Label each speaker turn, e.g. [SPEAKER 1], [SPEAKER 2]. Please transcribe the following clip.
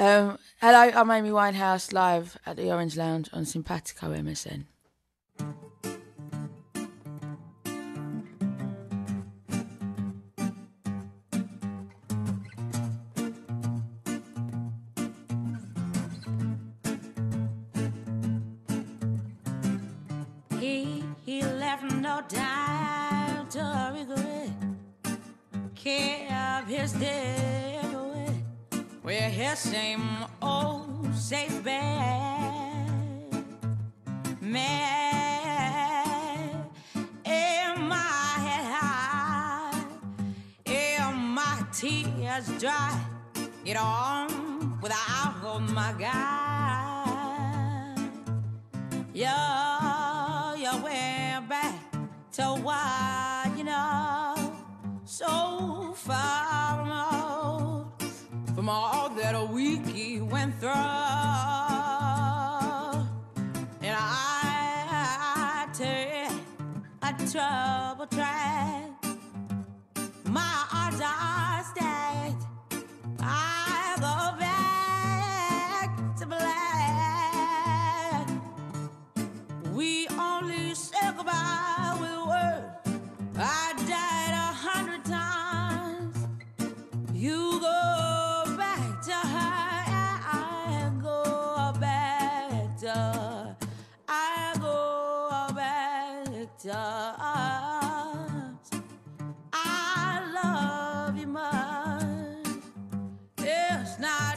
[SPEAKER 1] Um, hello, I'm Amy Winehouse live at the Orange Lounge on Sympatico MSN.
[SPEAKER 2] He, he left no time to regret. Kept his day away. His same old safe bed. Man, in my head high, in my tears dry. Get on without holding my guy. Yeah, you went back to what you know, so far from all that a week went through. And I take a trouble track. does. I love you much. It's not.